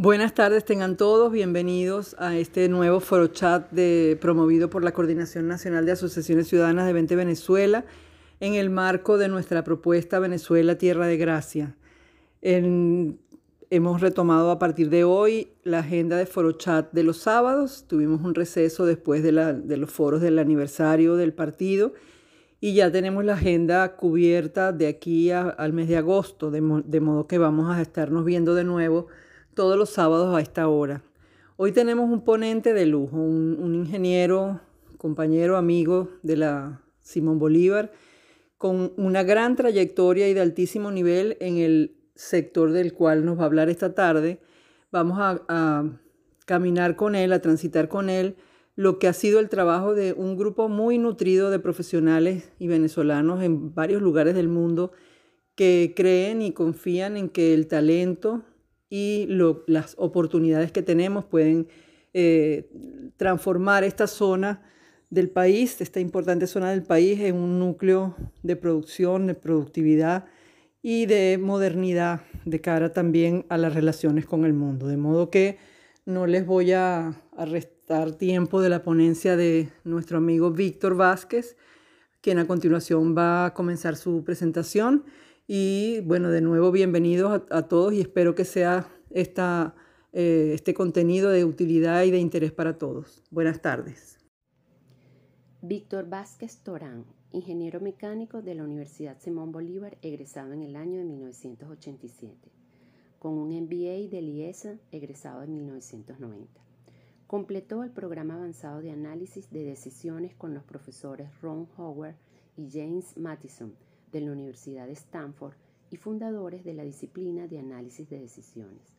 Buenas tardes, tengan todos bienvenidos a este nuevo foro chat promovido por la Coordinación Nacional de Asociaciones Ciudadanas de 20 Venezuela en el marco de nuestra propuesta Venezuela Tierra de Gracia. hemos retomado a partir de hoy la agenda de foro chat de los sábados. Tuvimos un receso después de, los foros del aniversario del partido y ya tenemos la agenda cubierta de aquí al mes de agosto, de modo que vamos a estarnos viendo de nuevo todos los sábados a esta hora. Hoy tenemos un ponente de lujo, un, ingeniero, compañero, amigo de la Simón Bolívar, con una gran trayectoria y de altísimo nivel en el sector del cual nos va a hablar esta tarde. Vamos a, caminar con él, a transitar con él lo que ha sido el trabajo de un grupo muy nutrido de profesionales y venezolanos en varios lugares del mundo que creen y confían en que el talento, y las oportunidades que tenemos pueden eh, transformar esta zona del país, esta importante zona del país, en un núcleo de producción, de productividad y de modernidad de cara también a las relaciones con el mundo. De modo que no les voy a, a restar tiempo de la ponencia de nuestro amigo Víctor Vázquez, quien a continuación va a comenzar su presentación. Y bueno, de nuevo, bienvenidos a, todos y espero que sea esta, eh, este contenido de utilidad y de interés para todos. Buenas tardes. Víctor Vázquez Torán, ingeniero mecánico de la Universidad Simón Bolívar, egresado en el año de 1987, con un MBA de IESA, egresado en 1990. Completó el programa avanzado de análisis de decisiones con los profesores Ron Howard y James Mattison de la Universidad de Stanford y fundadores de la disciplina de análisis de decisiones.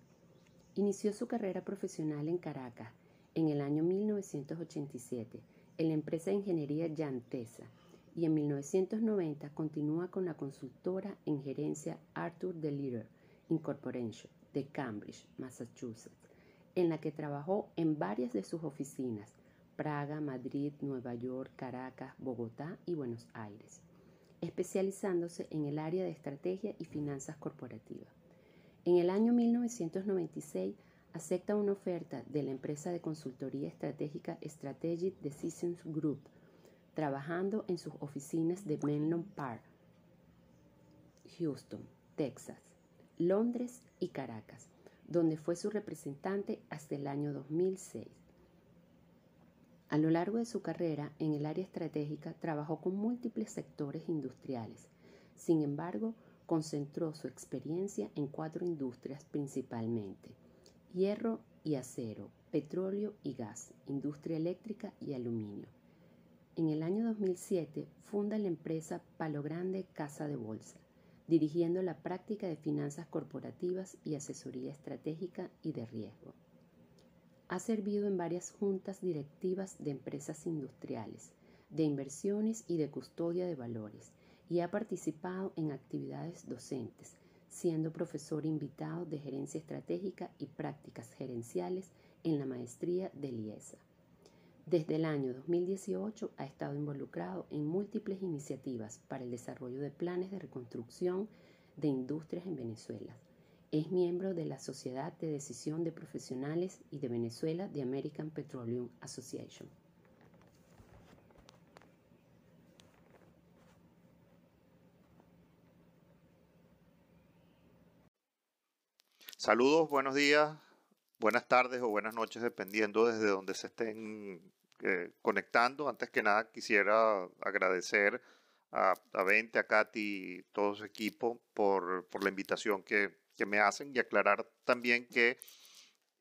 Inició su carrera profesional en Caracas en el año 1987 en la empresa de ingeniería Yantesa y en 1990 continúa con la consultora en gerencia Arthur DeLeader Incorporation de Cambridge, Massachusetts, en la que trabajó en varias de sus oficinas, Praga, Madrid, Nueva York, Caracas, Bogotá y Buenos Aires especializándose en el área de estrategia y finanzas corporativas. En el año 1996 acepta una oferta de la empresa de consultoría estratégica Strategic Decisions Group, trabajando en sus oficinas de Menlo Park, Houston, Texas, Londres y Caracas, donde fue su representante hasta el año 2006. A lo largo de su carrera en el área estratégica trabajó con múltiples sectores industriales. Sin embargo, concentró su experiencia en cuatro industrias principalmente. Hierro y acero, petróleo y gas, industria eléctrica y aluminio. En el año 2007 funda la empresa Palo Grande Casa de Bolsa, dirigiendo la práctica de finanzas corporativas y asesoría estratégica y de riesgo. Ha servido en varias juntas directivas de empresas industriales, de inversiones y de custodia de valores, y ha participado en actividades docentes, siendo profesor invitado de gerencia estratégica y prácticas gerenciales en la maestría de IESA. Desde el año 2018 ha estado involucrado en múltiples iniciativas para el desarrollo de planes de reconstrucción de industrias en Venezuela, es miembro de la Sociedad de Decisión de Profesionales y de Venezuela de American Petroleum Association. Saludos, buenos días, buenas tardes o buenas noches, dependiendo desde donde se estén eh, conectando. Antes que nada, quisiera agradecer a, a Vente, a Katy y todo su equipo por, por la invitación que, que me hacen y aclarar también que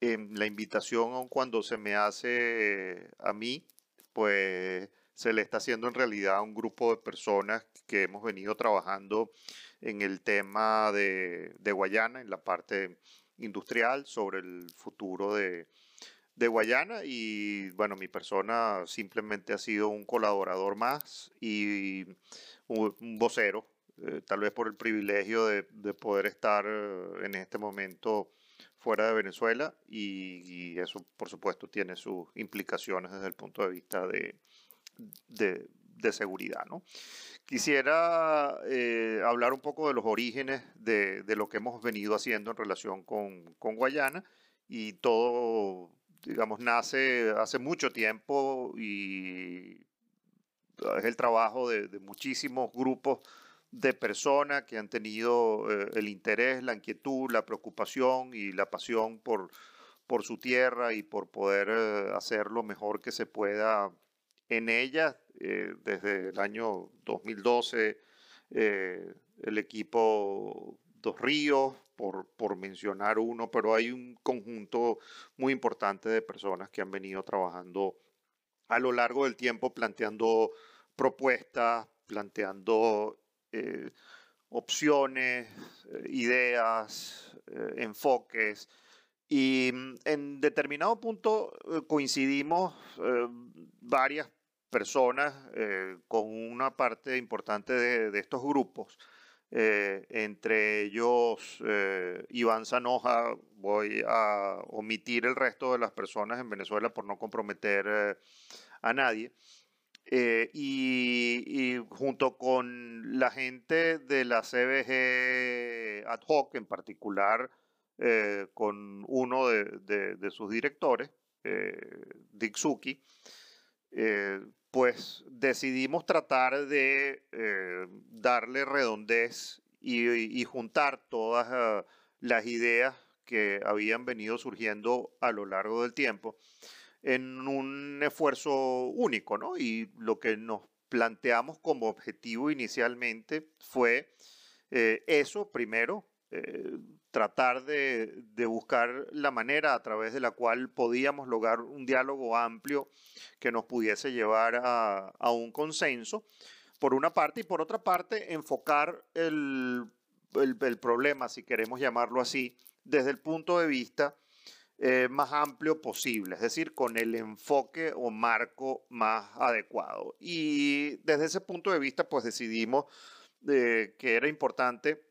em, la invitación cuando se me hace a mí, pues se le está haciendo en realidad a un grupo de personas que hemos venido trabajando en el tema de, Guayana, en la parte industrial, sobre el futuro de Guayana y bueno, mi persona simplemente ha sido un colaborador más y un vocero eh, tal vez por el privilegio de, poder estar eh, en este momento fuera de Venezuela y, eso por supuesto tiene sus implicaciones desde el punto de vista de, de, seguridad. ¿no? Quisiera eh, hablar un poco de los orígenes de, lo que hemos venido haciendo en relación con, con Guayana y todo, digamos, nace hace mucho tiempo y es el trabajo de, muchísimos grupos de personas que han tenido eh, el interés, la inquietud, la preocupación y la pasión por, por su tierra y por poder eh, hacer lo mejor que se pueda en ella. Eh, desde el año 2012, el equipo Dos Ríos, por, por mencionar uno, pero hay un conjunto muy importante de personas que han venido trabajando a lo largo del tiempo planteando propuestas, planteando eh, opciones, eh, ideas, eh, enfoques. Y mm, en determinado punto coincidimos varias personas con una parte importante de, estos grupos. entre ellos Iván Zanoja, voy a omitir el resto de las personas en Venezuela por no comprometer a nadie. Eh, y, junto con la gente de la CBG ad hoc, en particular eh, con uno de, sus directores, eh, Dick Suki, pues decidimos tratar de darle redondez y, y juntar todas las ideas que habían venido surgiendo a lo largo del tiempo en un esfuerzo único, ¿no? Y lo que nos planteamos como objetivo inicialmente fue eh, eso primero, eh, tratar de, buscar la manera a través de la cual podíamos lograr un diálogo amplio que nos pudiese llevar a, un consenso, por una parte, y por otra parte, enfocar el, el problema, si queremos llamarlo así, desde el punto de vista eh, más amplio posible, es decir, con el enfoque o marco más adecuado. Y desde ese punto de vista, pues decidimos eh, que era importante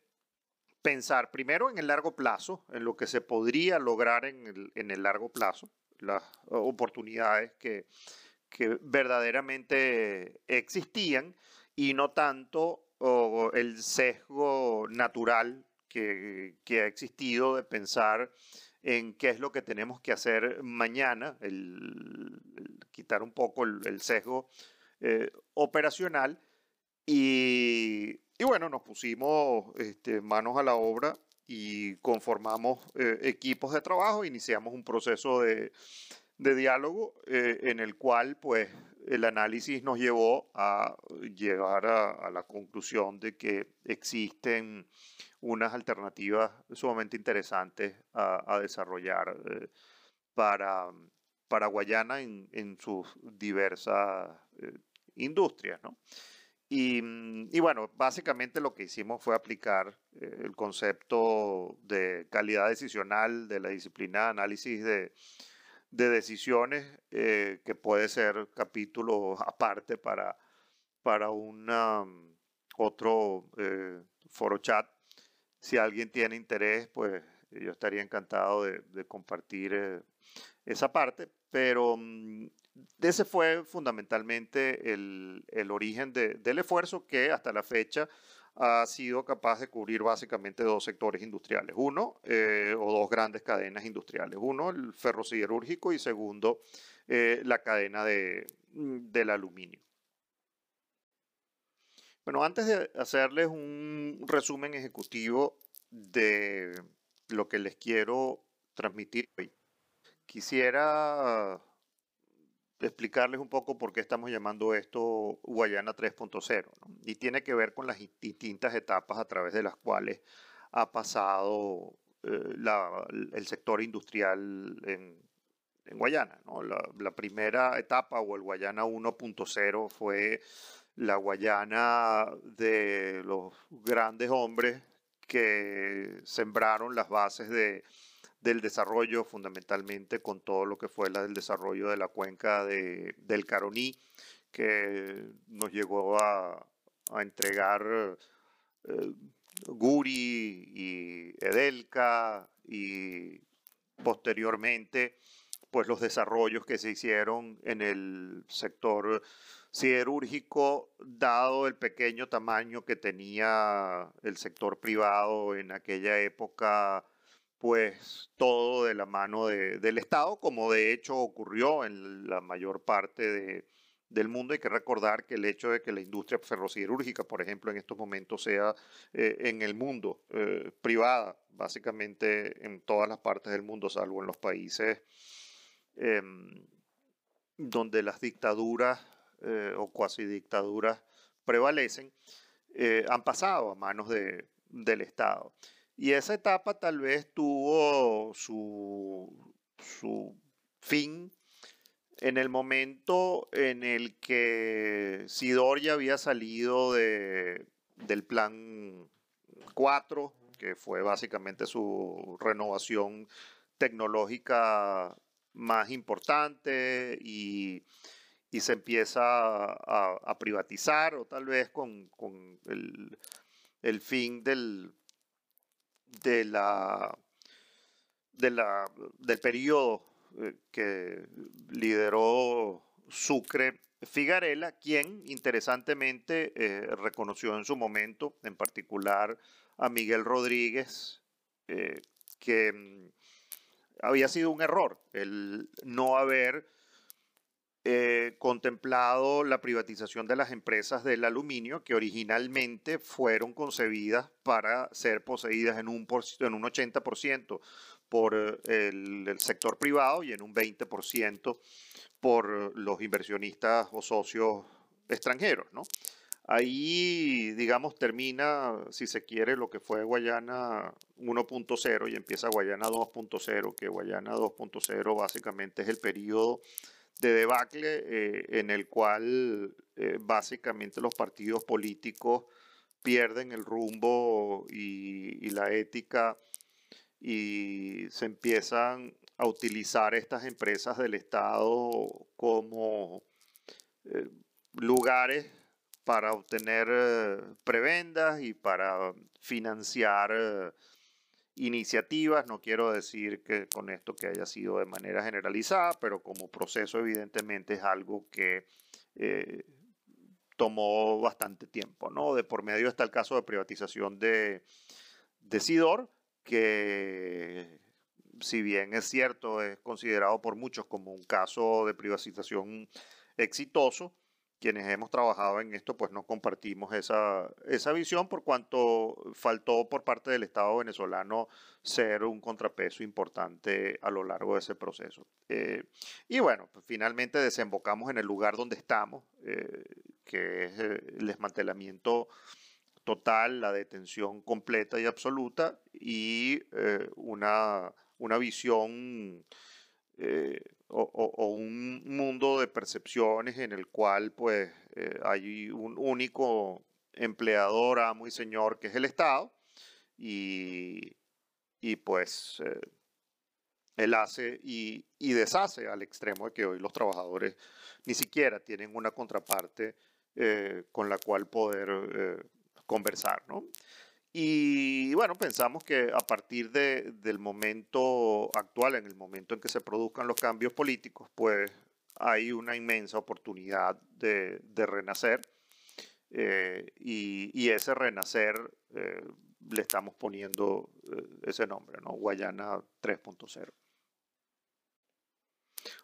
pensar primero en el largo plazo, en lo que se podría lograr en el, largo plazo, las oportunidades que, verdaderamente existían y no tanto el sesgo natural que, ha existido de pensar en qué es lo que tenemos que hacer mañana, el, quitar un poco el, sesgo eh, operacional. Y, bueno, nos pusimos este, manos a la obra y conformamos eh, equipos de trabajo, iniciamos un proceso de, diálogo eh, en el cual pues el análisis nos llevó a llegar a la conclusión de que existen unas alternativas sumamente interesantes a, desarrollar eh, para, para Guayana en, sus diversas eh, industrias. ¿no? Y, mm, y, bueno, básicamente lo que hicimos fue aplicar eh, el concepto de calidad decisional, de la disciplina de análisis de, de decisiones, que puede ser capítulo aparte para, para una, mm, otro foro chat si alguien tiene interés, pues yo estaría encantado de, compartir eh, esa parte, pero mm, ese fue fundamentalmente el, origen del esfuerzo que hasta la fecha ha sido capaz de cubrir básicamente dos sectores industriales. Uno, eh, o dos grandes cadenas industriales. Uno, el ferrosiderúrgico y segundo, eh, la cadena de, mm, del aluminio. Bueno, antes de hacerles un resumen ejecutivo de lo que les quiero transmitir hoy, quisiera explicarles un poco por qué estamos llamando esto Guayana 3.0. Y tiene que ver con las distintas etapas a través de las cuales ha pasado eh, el sector industrial en, Guayana. La, la, primera etapa o el Guayana 1.0 fue la Guayana de los grandes hombres que sembraron las bases de, del desarrollo, fundamentalmente con todo lo que fue la del desarrollo de la cuenca de, del Caroní, que nos llegó a, a entregar eh, Guri y Edelca y posteriormente pues los desarrollos que se hicieron en el sector siderúrgico, dado el pequeño tamaño que tenía el sector privado en aquella época pues todo de la mano del Estado, como de hecho ocurrió en la mayor parte del mundo. Hay que recordar que el hecho de que la industria ferrosiderúrgica, por ejemplo, en estos momentos sea eh, en el mundo eh, privada, básicamente en todas las partes del mundo, salvo en los países em, donde las dictaduras eh, o cuasi dictaduras prevalecen, han pasado a manos del Estado. Y esa etapa tal vez tuvo su, fin en el momento en el que Sidor ya había salido de, del plan 4, que fue básicamente su renovación tecnológica más importante y, se empieza a, privatizar o tal vez con, el fin del, de la, del periodo eh, que lideró Sucre Figarela, quien interesantemente eh, reconoció en su momento, en particular a Miguel Rodríguez, eh, que mm, había sido un error el no haber eh, contemplado la privatización de las empresas del aluminio que originalmente fueron concebidas para ser poseídas en un, en un 80% por eh, el, sector privado y en un 20% por los inversionistas o socios extranjeros. ¿no? Ahí, digamos, termina, si se quiere, lo que fue Guayana 1.0 y empieza Guayana 2.0, que Guayana 2.0 básicamente es el periodo de debacle eh, en el cual eh, básicamente los partidos políticos pierden el rumbo y, la ética y se empiezan a utilizar estas empresas del Estado como eh, lugares para obtener prebendas y para financiar iniciativas, no quiero decir que con esto que haya sido de manera generalizada, pero como proceso evidentemente es algo que eh, tomó bastante tiempo, ¿no? De por medio está el caso de privatización de, de Sidor, que si bien es cierto, es considerado por muchos como un caso de privatización exitoso, quienes hemos trabajado en esto, pues no compartimos esa, esa visión por cuanto faltó por parte del Estado venezolano ser un contrapeso importante a lo largo de ese proceso. Eh, y bueno, pues finalmente desembocamos en el lugar donde estamos, eh, que es eh, el desmantelamiento total, la detención completa y absoluta y una, una visión o, un mundo de percepciones en el cual pues eh, hay un único empleador, amo y señor que es el Estado y, pues eh, él hace y, deshace al extremo de que hoy los trabajadores ni siquiera tienen una contraparte eh, con la cual poder conversar, ¿no? Y bueno, pensamos que a partir de, del momento actual, en el momento en que se produzcan los cambios políticos, pues hay una inmensa oportunidad de, de renacer. Eh, y, y, ese renacer eh, le estamos poniendo eh, ese nombre, ¿no? Guayana 3.0.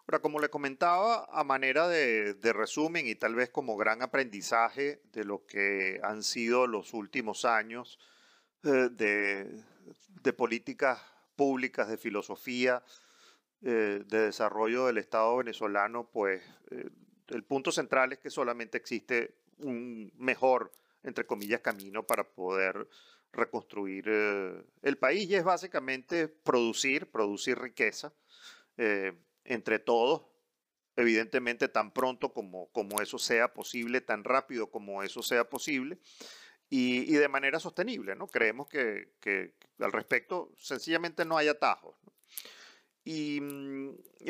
Ahora, como le comentaba, a manera de, de, resumen y tal vez como gran aprendizaje de lo que han sido los últimos años eh, de, políticas públicas, de filosofía, eh, de desarrollo del Estado venezolano, pues eh, el punto central es que solamente existe un mejor, entre comillas, camino para poder reconstruir el país y es básicamente producir, producir riqueza entre todos, evidentemente tan pronto como, como eso sea posible, tan rápido como eso sea posible, y, de manera sostenible. ¿no? Creemos que, al respecto sencillamente no hay atajos. Y,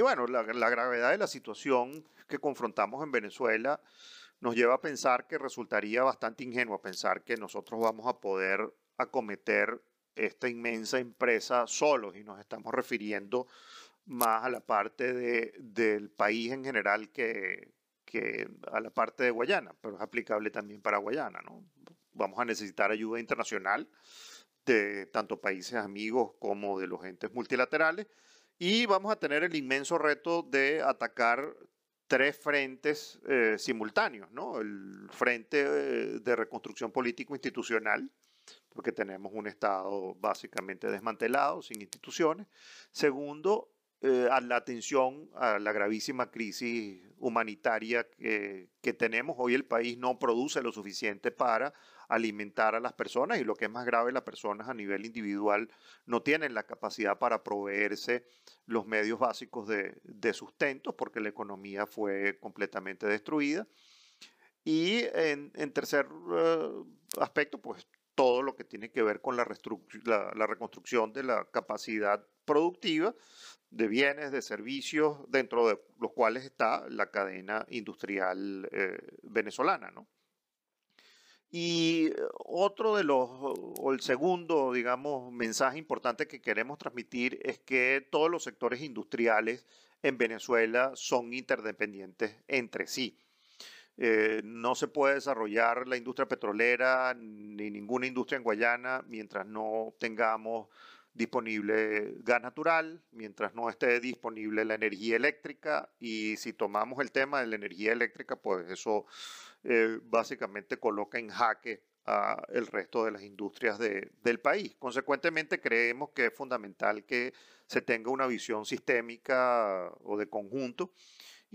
bueno, la, gravedad de la situación que confrontamos en Venezuela nos lleva a pensar que resultaría bastante ingenuo pensar que nosotros vamos a poder acometer esta inmensa empresa solos y nos estamos refiriendo más a la parte de, del país en general que, que a la parte de Guayana, pero es aplicable también para Guayana. ¿no? Vamos a necesitar ayuda internacional de tanto países amigos como de los entes multilaterales. Y vamos a tener el inmenso reto de atacar tres frentes eh, simultáneos, ¿no? El frente eh, de reconstrucción político-institucional, porque tenemos un Estado básicamente desmantelado, sin instituciones. Segundo, eh, a la atención a la gravísima crisis humanitaria que, que, tenemos. Hoy el país no produce lo suficiente para alimentar a las personas y lo que es más grave, las personas a nivel individual no tienen la capacidad para proveerse los medios básicos de, de sustento porque la economía fue completamente destruida. Y en, tercer uh, aspecto, pues todo lo que tiene que ver con la, reconstrucción de la capacidad productiva de bienes, de servicios, dentro de los cuales está la cadena industrial eh, venezolana. ¿no? Y otro de los, o el segundo, digamos, mensaje importante que queremos transmitir es que todos los sectores industriales en Venezuela son interdependientes entre sí. Eh, no se puede desarrollar la industria petrolera ni ninguna industria en Guayana mientras no tengamos disponible gas natural, mientras no esté disponible la energía eléctrica. Y si tomamos el tema de la energía eléctrica, pues eso eh, básicamente coloca en jaque a el resto de las industrias de, del país. Consecuentemente, creemos que es fundamental que se tenga una visión sistémica o de conjunto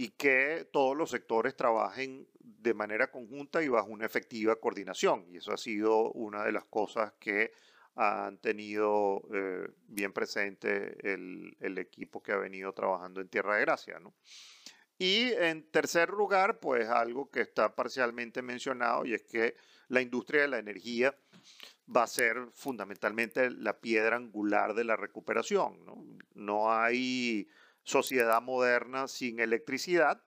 y que todos los sectores trabajen de manera conjunta y bajo una efectiva coordinación. Y eso ha sido una de las cosas que han tenido eh, bien presente el, el, equipo que ha venido trabajando en Tierra de Gracia. ¿no? Y en tercer lugar, pues algo que está parcialmente mencionado y es que la industria de la energía va a ser fundamentalmente la piedra angular de la recuperación. No, no hay sociedad moderna sin electricidad.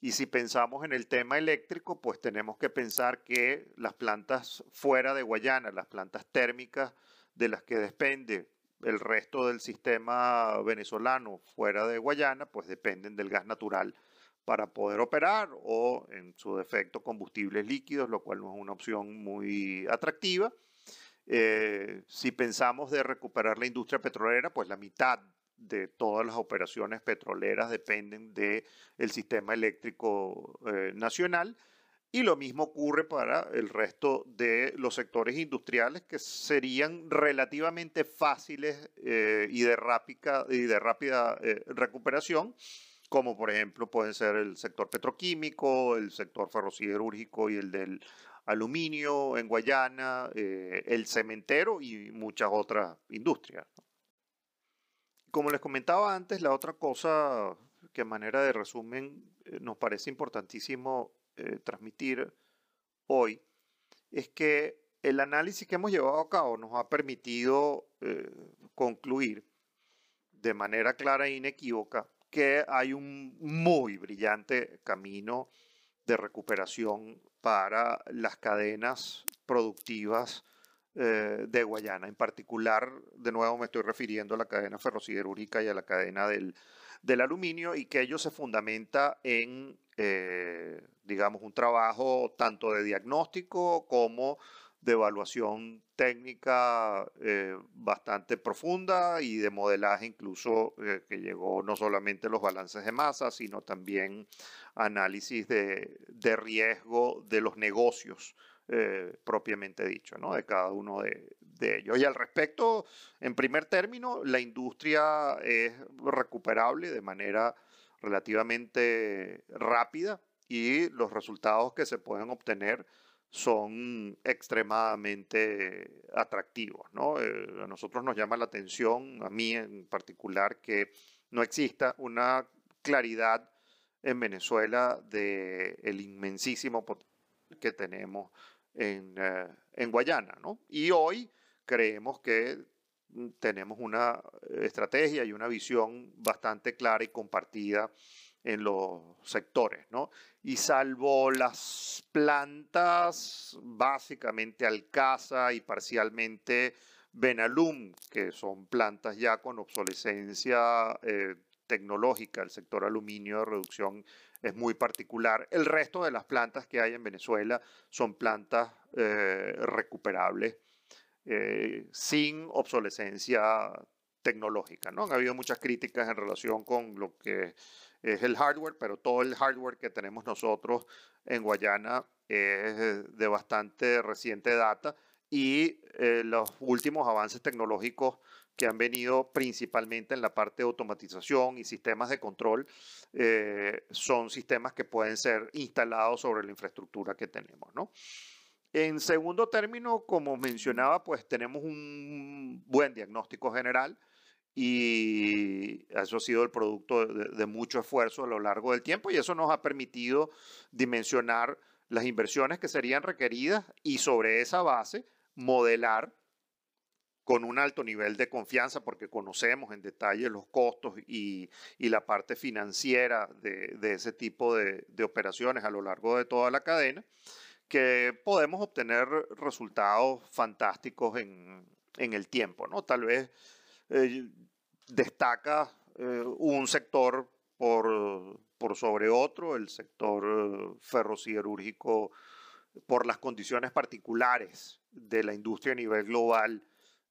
Y si pensamos en el tema eléctrico, pues tenemos que pensar que las plantas fuera de Guayana, las plantas térmicas de las que depende el resto del sistema venezolano fuera de Guayana, pues dependen del gas natural para poder operar o en su defecto combustibles líquidos, lo cual no es una opción muy atractiva. Eh, si pensamos de recuperar la industria petrolera, pues la mitad de todas las operaciones petroleras dependen del sistema eléctrico eh, nacional y lo mismo ocurre para el resto de los sectores industriales que serían relativamente fáciles eh, y, de rápida, y de rápida recuperación, como por ejemplo pueden ser el sector petroquímico, el sector ferrociderúrgico y el del aluminio en Guayana, eh, el cementero y muchas otras industrias. Como les comentaba antes, la otra cosa que a manera de resumen nos parece importantísimo eh, transmitir hoy es que el análisis que hemos llevado a cabo nos ha permitido eh, concluir de manera clara e inequívoca que hay un muy brillante camino de recuperación para las cadenas productivas eh, de Guayana. En particular, de nuevo me estoy refiriendo a la cadena ferrociderúrgica y a la cadena del, del aluminio y que ello se fundamenta en, eh, digamos, un trabajo tanto de diagnóstico como de evaluación técnica eh, bastante profunda y de modelaje incluso que llegó no solamente los balances de masa, sino también análisis de, de riesgo de los negocios propiamente dicho, ¿no? de cada uno de, de ellos. Y al respecto, en primer término, la industria es recuperable de manera relativamente rápida y los resultados que se pueden obtener son extremadamente atractivos. ¿no? Eh, a nosotros nos llama la atención, a mí en particular, que no exista una claridad en Venezuela del el inmensísimo potencial que tenemos en, eh, en Guayana. ¿no? Y hoy creemos que mm, tenemos una estrategia y una visión bastante clara y compartida en los sectores, ¿no? Y salvo las plantas, básicamente Alcaza y parcialmente Benalum, que son plantas ya con obsolescencia eh, tecnológica, el sector aluminio de reducción es muy particular. El resto de las plantas que hay en Venezuela son plantas eh, recuperables eh, sin obsolescencia tecnológica. ¿no? Han habido muchas críticas en relación con lo que es el hardware, pero todo el hardware que tenemos nosotros en Guayana es de bastante reciente data y eh, los últimos avances tecnológicos que han venido principalmente en la parte de automatización y sistemas de control eh, son sistemas que pueden ser instalados sobre la infraestructura que tenemos. ¿no? En segundo término, como mencionaba, pues tenemos un buen diagnóstico general y eso ha sido el producto de, mucho esfuerzo a lo largo del tiempo y eso nos ha permitido dimensionar las inversiones que serían requeridas y sobre esa base modelar con un alto nivel de confianza porque conocemos en detalle los costos y, la parte financiera de, ese tipo de, operaciones a lo largo de toda la cadena, que podemos obtener resultados fantásticos en, el tiempo. ¿no? Tal vez eh, destaca eh, un sector por, por, sobre otro, el sector eh, ferrociderúrgico por las condiciones particulares de la industria a nivel global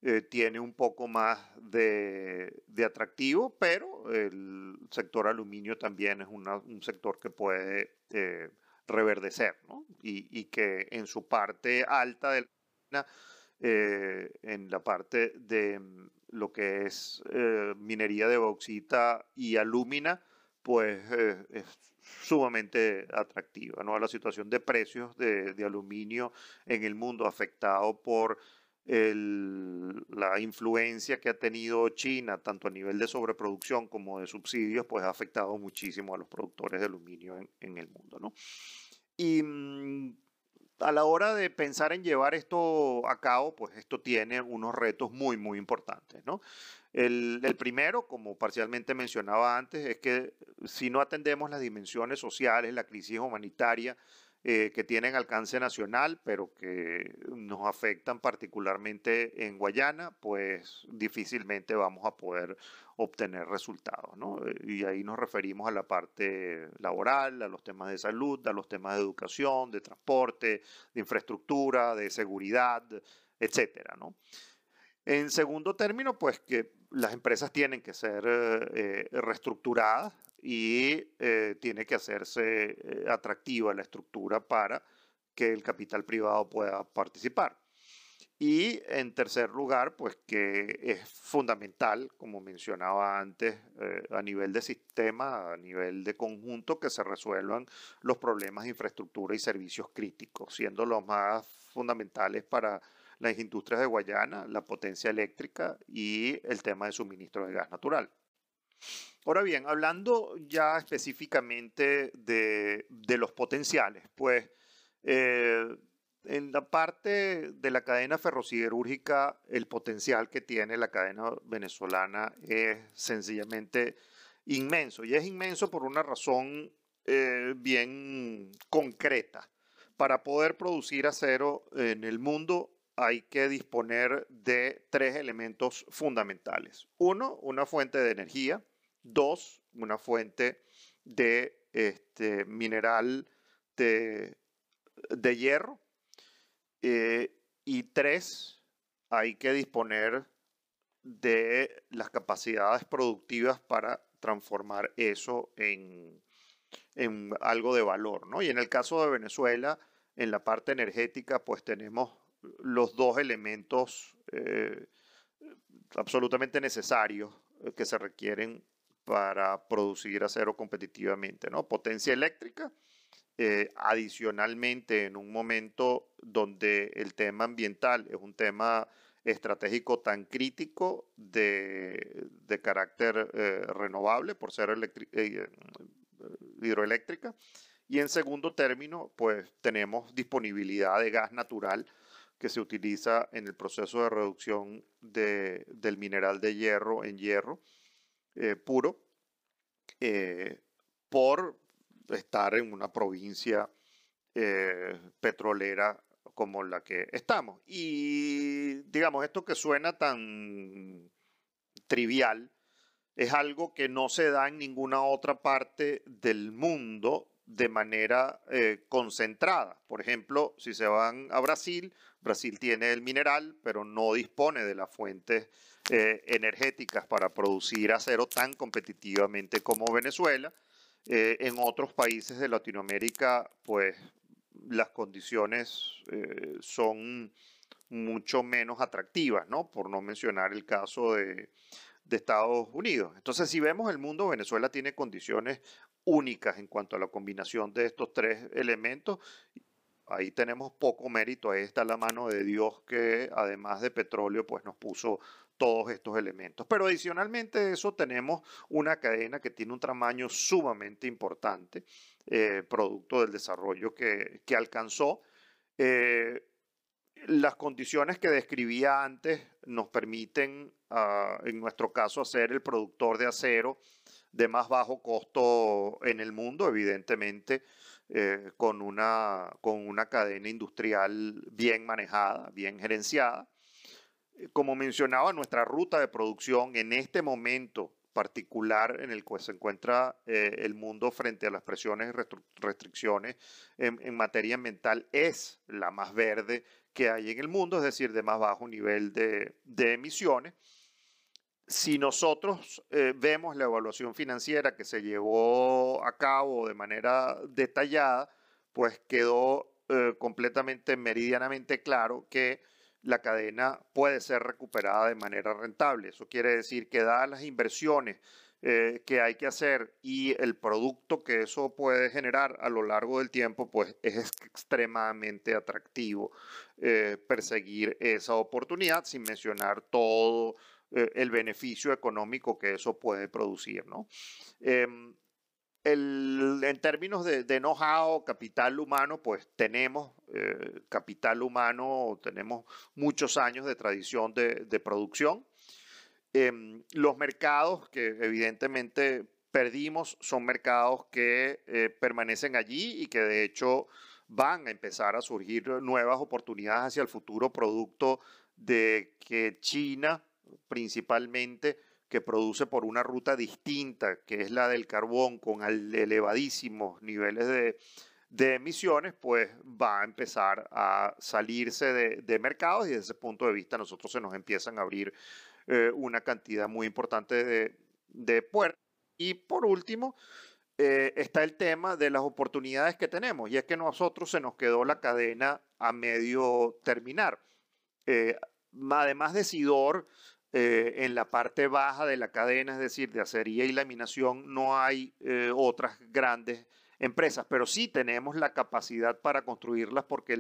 eh, tiene un poco más de, de, atractivo, pero el sector aluminio también es un sector que puede eh, reverdecer, ¿no? y, que en su parte alta de la eh, en la parte de mm, lo que es minería de bauxita y alúmina, pues es sumamente atractiva. ¿no? La situación de precios de, de aluminio en el mundo afectado por el, la influencia que ha tenido China, tanto a nivel de sobreproducción como de subsidios, pues ha afectado muchísimo a los productores de aluminio en, el mundo. ¿no? Y mm, a la hora de pensar en llevar esto a cabo, pues esto tiene unos retos muy, muy importantes. ¿no? El, el, primero, como parcialmente mencionaba antes, es que si no atendemos las dimensiones sociales, la crisis humanitaria, eh, que tienen alcance nacional, pero que nos afectan particularmente en Guayana, pues difícilmente vamos a poder obtener resultados. ¿no? Y ahí nos referimos a la parte laboral, a los temas de salud, a los temas de educación, de transporte, de infraestructura, de seguridad, etcétera, ¿no? En segundo término, pues que las empresas tienen que ser eh, reestructuradas y eh, tiene que hacerse eh, atractiva la estructura para que el capital privado pueda participar. Y en tercer lugar, pues que es fundamental, como mencionaba antes, eh, a nivel de sistema, a nivel de conjunto, que se resuelvan los problemas de infraestructura y servicios críticos, siendo los más fundamentales para las industrias de Guayana, la potencia eléctrica y el tema de suministro de gas natural. Ahora bien, hablando ya específicamente de, los potenciales, pues eh, en la parte de la cadena ferrociderúrgica, el potencial que tiene la cadena venezolana es sencillamente inmenso. Y es inmenso por una razón eh, bien concreta. Para poder producir acero en el mundo hay que disponer de tres elementos fundamentales. Uno, una fuente de energía. Dos, una fuente de este, mineral de, hierro. Eh, y tres, hay que disponer de las capacidades productivas para transformar eso en, algo de valor. ¿no? Y en el caso de Venezuela, en la parte energética, pues tenemos los dos elementos eh, absolutamente necesarios que se requieren para producir acero competitivamente, ¿no? Potencia eléctrica, eh, adicionalmente en un momento donde el tema ambiental es un tema estratégico tan crítico de, de carácter eh, renovable por ser eh, hidroeléctrica. Y en segundo término, pues tenemos disponibilidad de gas natural que se utiliza en el proceso de reducción de, del mineral de hierro en hierro eh, puro eh, por estar en una provincia eh, petrolera como la que estamos. Y digamos, esto que suena tan trivial es algo que no se da en ninguna otra parte del mundo de manera eh, concentrada. Por ejemplo, si se van a Brasil, Brasil tiene el mineral, pero no dispone de las fuentes eh, energéticas para producir acero tan competitivamente como Venezuela. Eh, en otros países de Latinoamérica, pues las condiciones son mucho menos atractivas, ¿no? Por no mencionar el caso de, de Estados Unidos. Entonces, si vemos el mundo, Venezuela tiene condiciones únicas en cuanto a la combinación de estos tres elementos. Ahí tenemos poco mérito, ahí está la mano de Dios que además de petróleo pues nos puso todos estos elementos. Pero adicionalmente a eso tenemos una cadena que tiene un tamaño sumamente importante, eh, producto del desarrollo que, que alcanzó. Eh, las condiciones que describía antes nos permiten, ah, en nuestro caso, hacer el productor de acero de más bajo costo en el mundo, evidentemente, eh, con, una, con una cadena industrial bien manejada, bien gerenciada. Eh, como mencionaba, nuestra ruta de producción en este momento particular en el que se encuentra eh, el mundo frente a las presiones y restricciones en, materia ambiental es la más verde que hay en el mundo, es decir, de más bajo nivel de, de emisiones si nosotros eh, vemos la evaluación financiera que se llevó a cabo de manera detallada, pues quedó eh, completamente meridianamente claro que la cadena puede ser recuperada de manera rentable. Eso quiere decir que dadas las inversiones eh, que hay que hacer y el producto que eso puede generar a lo largo del tiempo, pues es extremadamente atractivo perseguir esa oportunidad sin mencionar todo eh, el beneficio económico que eso puede producir. ¿no? Em, en términos de, de know-how, capital humano, pues tenemos eh, capital humano, tenemos muchos años de tradición de, de producción. Em, los mercados que evidentemente perdimos son mercados que eh, permanecen allí y que de hecho van a empezar a surgir nuevas oportunidades hacia el futuro producto de que China principalmente que produce por una ruta distinta, que es la del carbón, con elevadísimos niveles de, emisiones, pues va a empezar a salirse de, mercados y desde ese punto de vista nosotros se nos empiezan a abrir eh, una cantidad muy importante de, puertas. Y por último, eh, está el tema de las oportunidades que tenemos, y es que nosotros se nos quedó la cadena a medio terminar. Eh, además de Sidor, eh, en la parte baja de la cadena, es decir, de acería y laminación, no hay eh, otras grandes empresas, pero sí tenemos la capacidad para construirlas porque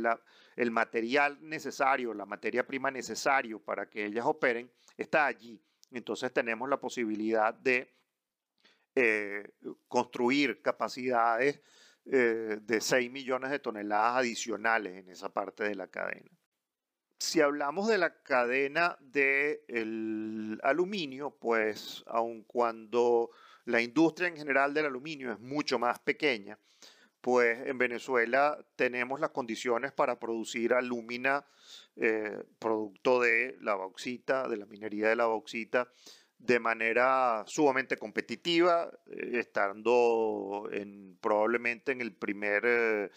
el material necesario, la materia prima necesario para que ellas operen está allí. Entonces tenemos la posibilidad de eh, construir capacidades de 6 millones de toneladas adicionales en esa parte de la cadena si hablamos de la cadena del aluminio, pues aun cuando la industria en general del aluminio es mucho más pequeña, pues en Venezuela tenemos las condiciones para producir alumina, eh, producto de la bauxita, de la minería de la bauxita, de manera sumamente competitiva, eh, estando en, probablemente en el primer... Eh,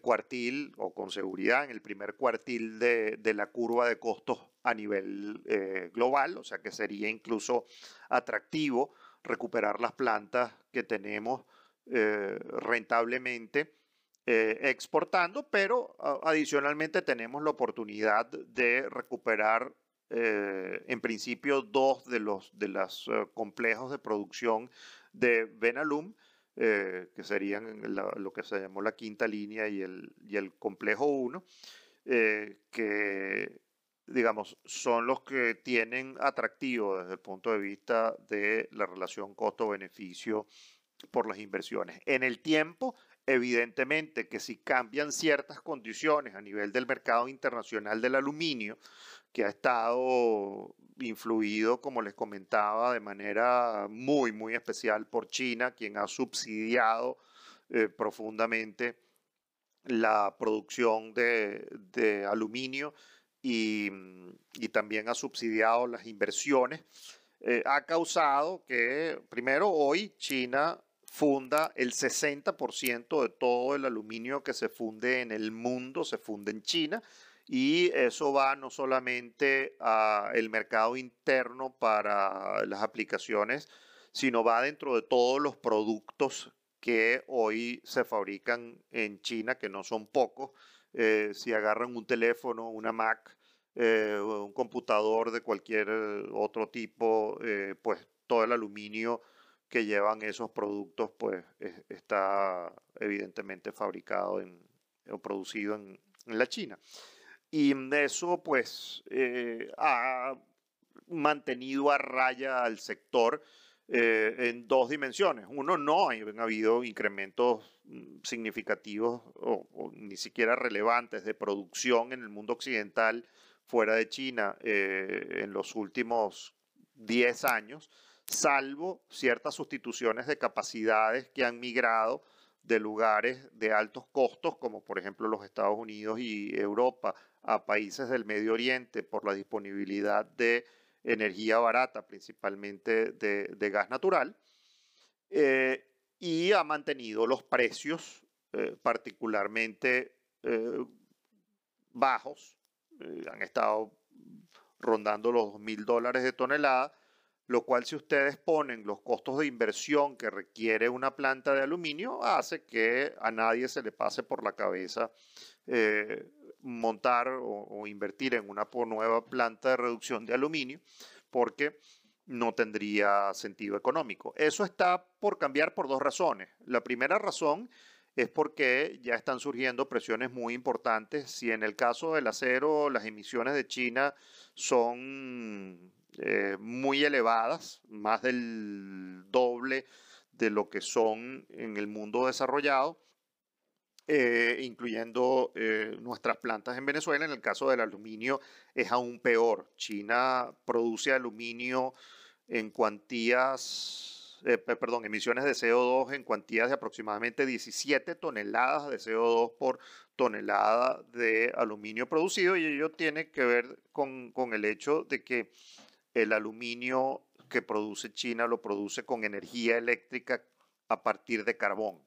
cuartil o con seguridad en el primer cuartil de, la curva de costos a nivel eh, global, o sea que sería incluso atractivo recuperar las plantas que tenemos eh, rentablemente exportando, pero adicionalmente tenemos la oportunidad de recuperar en principio dos de los de los complejos de producción de Benalum eh, que serían lo que se llamó la quinta línea y el, y el complejo 1, eh, que digamos, son los que tienen atractivo desde el punto de vista de la relación costo-beneficio por las inversiones. En el tiempo, evidentemente que si cambian ciertas condiciones a nivel del mercado internacional del aluminio, que ha estado influido, como les comentaba, de manera muy, muy especial por China, quien ha subsidiado eh, profundamente la producción de, aluminio y, también ha subsidiado las inversiones, eh, ha causado que, primero, hoy China funda el 60% de todo el aluminio que se funde en el mundo, se funde en China. Y eso va no solamente al mercado interno para las aplicaciones, sino va dentro de todos los productos que hoy se fabrican en China, que no son pocos. Eh, si agarran un teléfono, una Mac, eh, un computador de cualquier otro tipo, eh, pues todo el aluminio que llevan esos productos, pues está evidentemente fabricado en, o producido en, la China. Y eso, pues, ha mantenido a raya al sector eh, en dos dimensiones. Uno, no han habido incrementos mm, significativos o, ni siquiera relevantes de producción en el mundo occidental fuera de China eh, en los últimos 10 años, salvo ciertas sustituciones de capacidades que han migrado de lugares de altos costos, como por ejemplo los Estados Unidos y Europa, a países del Medio Oriente por la disponibilidad de energía barata, principalmente de, gas natural, eh, y ha mantenido los precios eh, particularmente eh, bajos, han estado rondando los mil dólares de tonelada, lo cual si ustedes ponen los costos de inversión que requiere una planta de aluminio, hace que a nadie se le pase por la cabeza montar o, invertir en una nueva planta de reducción de aluminio porque no tendría sentido económico. Eso está por cambiar por dos razones. La primera razón es porque ya están surgiendo presiones muy importantes. Si en el caso del acero las emisiones de China son eh, muy elevadas, más del doble de lo que son en el mundo desarrollado, eh, incluyendo eh, nuestras plantas en Venezuela. En el caso del aluminio es aún peor. China produce aluminio en cuantías, perdón, emisiones de CO2 en cuantías de aproximadamente 17 toneladas de CO2 por tonelada de aluminio producido y ello tiene que ver con el hecho de que el aluminio que produce China lo produce con energía eléctrica a partir de carbón.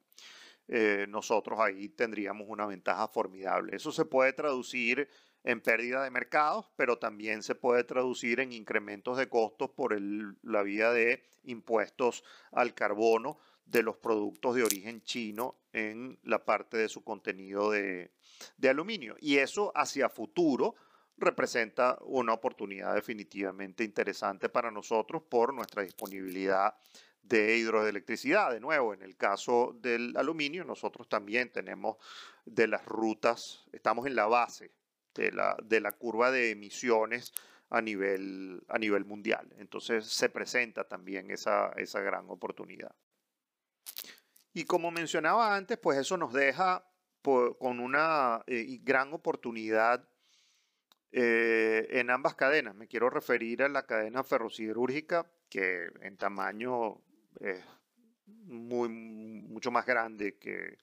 Eh, nosotros ahí tendríamos una ventaja formidable. Eso se puede traducir en pérdida de mercados, pero también se puede traducir en incrementos de costos por la vía de impuestos al carbono de los productos de origen chino en la parte de su contenido de, de aluminio. Y eso hacia futuro representa una oportunidad definitivamente interesante para nosotros por nuestra disponibilidad de hidroelectricidad. De nuevo, en el caso del aluminio, nosotros también tenemos de las rutas, estamos en la base de la, de la curva de emisiones a nivel, a nivel mundial. Entonces se presenta también esa, esa gran oportunidad. Y como mencionaba antes, pues eso nos deja con una eh, gran oportunidad eh, en ambas cadenas. Me quiero referir a la cadena ferrosiderúrgica, que en tamaño es muy, mucho más grande que,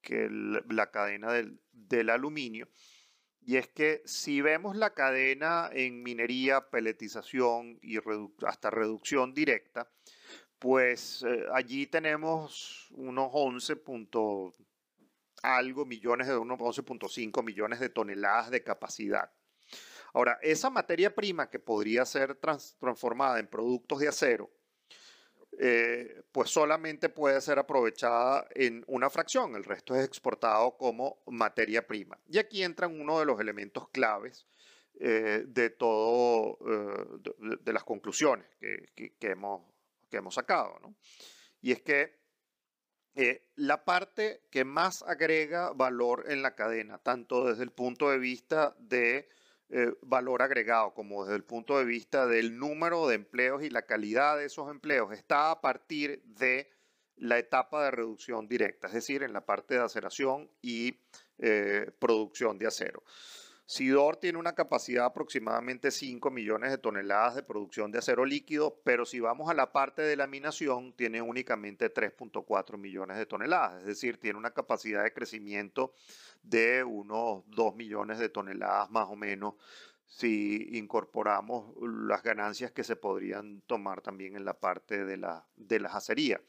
que la cadena del, del, aluminio. Y es que si vemos la cadena en minería, peletización y hasta reducción directa, pues eh, allí tenemos unos 11 algo millones de unos 11.5 millones de toneladas de capacidad. Ahora, esa materia prima que podría ser transformada en productos de acero eh, pues solamente puede ser aprovechada en una fracción, el resto es exportado como materia prima. Y aquí entran uno de los elementos claves eh, de todo, eh, de, las conclusiones que, hemos, que hemos sacado. Y es que la parte que más agrega valor en la cadena, tanto desde el punto de vista de eh, valor agregado, como desde el punto de vista del número de empleos y la calidad de esos empleos, está a partir de la etapa de reducción directa, es decir, en la parte de aceración y eh, producción de acero. Sidor tiene una capacidad de aproximadamente 5 millones de toneladas de producción de acero líquido, pero si vamos a la parte de laminación, tiene únicamente 3.4 millones de toneladas, es decir, tiene una capacidad de crecimiento de unos 2 millones de toneladas más o menos si incorporamos las ganancias que se podrían tomar también en la parte de la, de las acerías.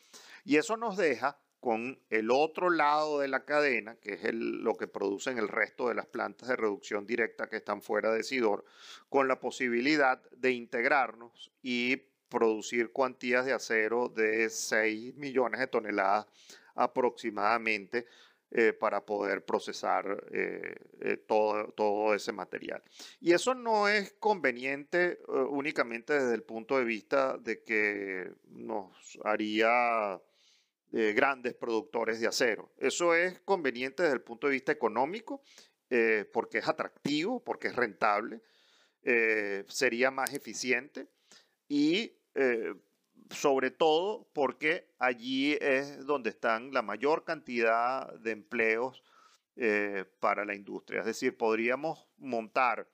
Y eso nos deja con el otro lado de la cadena, que es lo que producen el resto de las plantas de reducción directa que están fuera de Sidor, con la posibilidad de integrarnos y producir cuantías de acero de 6 millones de toneladas aproximadamente eh, para poder procesar eh, eh, todo, todo, ese material. Y eso no es conveniente únicamente desde el punto de vista de que nos haría grandes productores de acero. Eso es conveniente desde el punto de vista económico porque es atractivo, porque es rentable, sería más eficiente y sobre todo porque allí es donde están la mayor cantidad de empleos eh, para la industria. Es decir, podríamos montar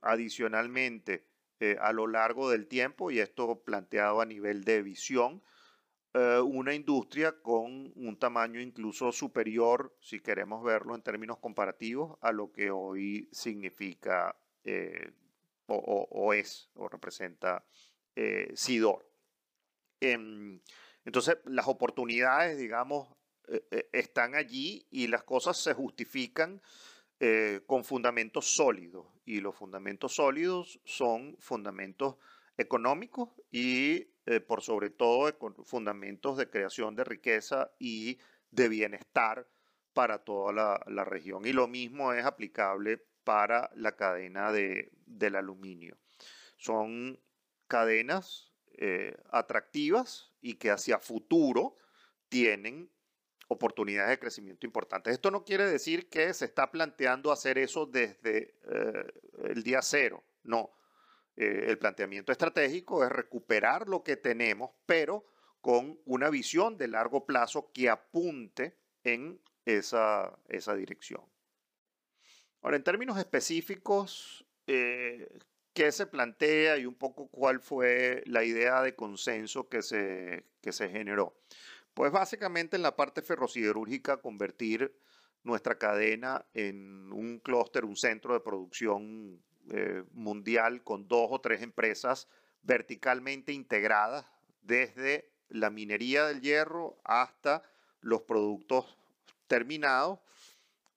adicionalmente eh, a lo largo del tiempo, y esto planteado a nivel de visión, eh, una industria con un tamaño incluso superior, si queremos verlo en términos comparativos, a lo que hoy significa o, o, es o representa SIDOR. Em, entonces, las oportunidades, digamos, eh, eh, están allí y las cosas se justifican eh, con fundamentos sólidos. Y los fundamentos sólidos son fundamentos económicos y, por sobre todo, fundamentos de creación de riqueza y de bienestar para toda la, región. Y lo mismo es aplicable para la cadena de, del aluminio. Son cadenas eh, atractivas y que hacia futuro tienen oportunidades de crecimiento importantes. Esto no quiere decir que se está planteando hacer eso desde eh, el día cero, no. Eh, el planteamiento estratégico es recuperar lo que tenemos, pero con una visión de largo plazo que apunte en esa, esa dirección. Ahora, en términos específicos, qué se plantea y un poco cuál fue la idea de consenso que se, que se generó. Pues básicamente en la parte ferrosiderúrgica convertir nuestra cadena en un clúster, un centro de producción eh, mundial con dos o tres empresas verticalmente integradas desde la minería del hierro hasta los productos terminados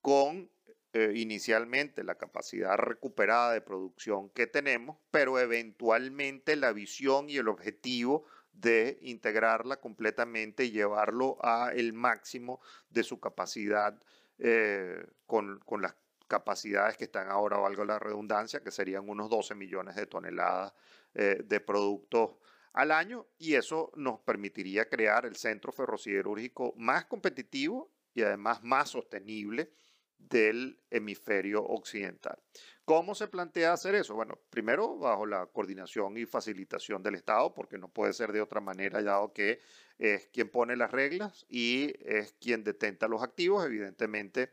con eh, inicialmente la capacidad recuperada de producción que tenemos, pero eventualmente la visión y el objetivo de integrarla completamente y llevarlo a el máximo de su capacidad eh, con, con, las capacidades que están ahora, valga la redundancia, que serían unos 12 millones de toneladas eh, de productos al año y eso nos permitiría crear el centro ferrosiderúrgico más competitivo y además más sostenible del hemisferio occidental. ¿Cómo se plantea hacer eso? Bueno, primero bajo la coordinación y facilitación del Estado, porque no puede ser de otra manera, dado que es quien pone las reglas y es quien detenta los activos, evidentemente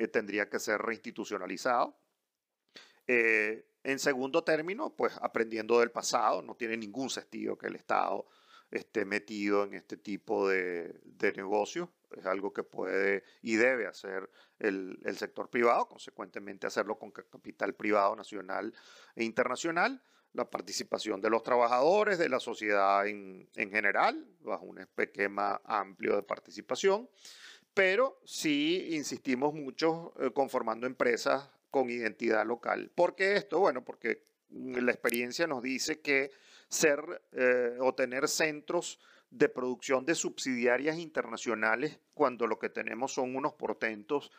eh, tendría que ser reinstitucionalizado. Eh, en segundo término, pues aprendiendo del pasado, no tiene ningún sentido que el Estado esté metido en este tipo de, de negocios. Es algo que puede y debe hacer el, sector privado, consecuentemente hacerlo con capital privado nacional e internacional, la participación de los trabajadores, de la sociedad en, general, bajo un esquema amplio de participación, pero sí insistimos mucho eh, conformando empresas con identidad local. ¿Por qué esto? Bueno, porque la experiencia nos dice que ser eh, o tener centros de producción de subsidiarias internacionales cuando lo que tenemos son unos portentos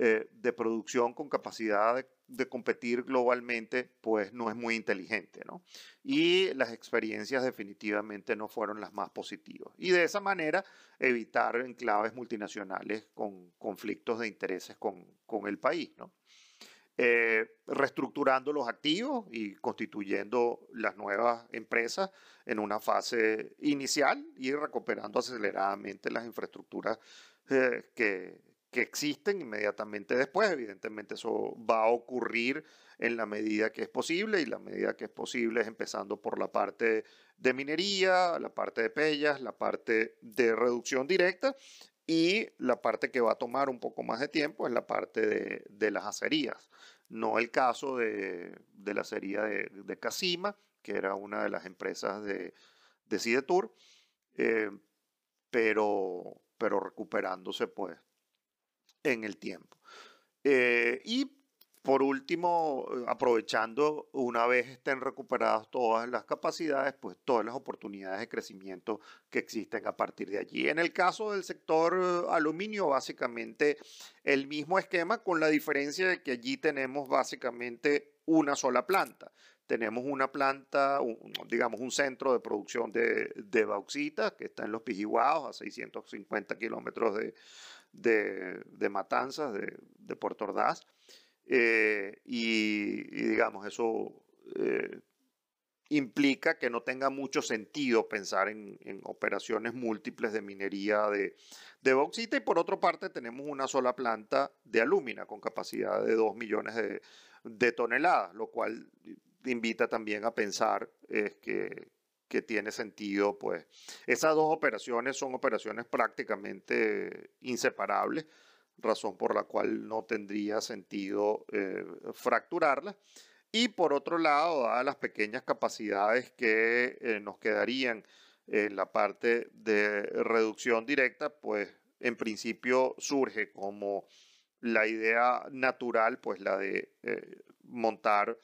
eh, de producción con capacidad de, competir globalmente, pues no es muy inteligente, ¿no? Y las experiencias definitivamente no fueron las más positivas. Y de esa manera evitar enclaves multinacionales con conflictos de intereses con, con el país. Eh, reestructurando los activos y constituyendo las nuevas empresas en una fase inicial y recuperando aceleradamente las infraestructuras eh, que, que existen inmediatamente después. Evidentemente eso va a ocurrir en la medida que es posible y la medida que es posible es empezando por la parte de minería, la parte de pellas, la parte de reducción directa y la parte que va a tomar un poco más de tiempo es la parte de, de las acerías. no el caso de, la serie de, Casima, que era una de las empresas de, de Sidetour, eh, pero, pero recuperándose pues en el tiempo. Eh, y por último, eh, aprovechando una vez estén recuperadas todas las capacidades, pues todas las oportunidades de crecimiento que existen a partir de allí. En el caso del sector eh, aluminio, básicamente el mismo esquema con la diferencia de que allí tenemos básicamente una sola planta. Tenemos una planta, digamos, un centro de producción de, de bauxita que está en los Pijihuaos, a 650 kilómetros de, de, de, Matanzas, de, de Puerto Ordaz. Eh, y, digamos, eso eh, implica que no tenga mucho sentido pensar en, operaciones múltiples de minería de, de, bauxita y por otra parte tenemos una sola planta de alúmina con capacidad de 2 millones de, de toneladas, lo cual invita también a pensar que, que tiene sentido, pues esas dos operaciones son operaciones prácticamente inseparables razón por la cual no tendría sentido eh, fracturarla. Y por otro lado, dadas las pequeñas capacidades que eh, nos quedarían en la parte de reducción directa, pues en principio surge como la idea natural, pues la de eh, montar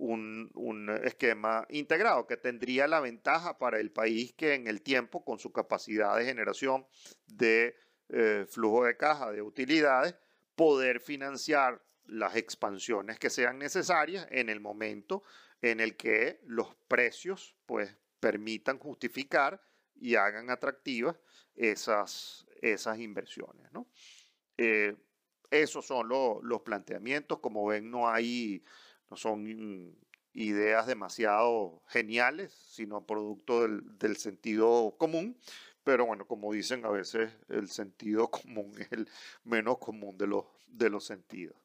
un, esquema integrado que tendría la ventaja para el país que en el tiempo, con su capacidad de generación de eh, flujo de caja de utilidades, poder financiar las expansiones que sean necesarias en el momento en el que los precios pues permitan justificar y hagan atractivas esas, esas inversiones. ¿no? Eh, esos son los planteamientos. Como ven, no hay, no son ideas demasiado geniales, sino producto del, del sentido común pero bueno, como dicen a veces, el sentido común es el menos común de los, de los sentidos.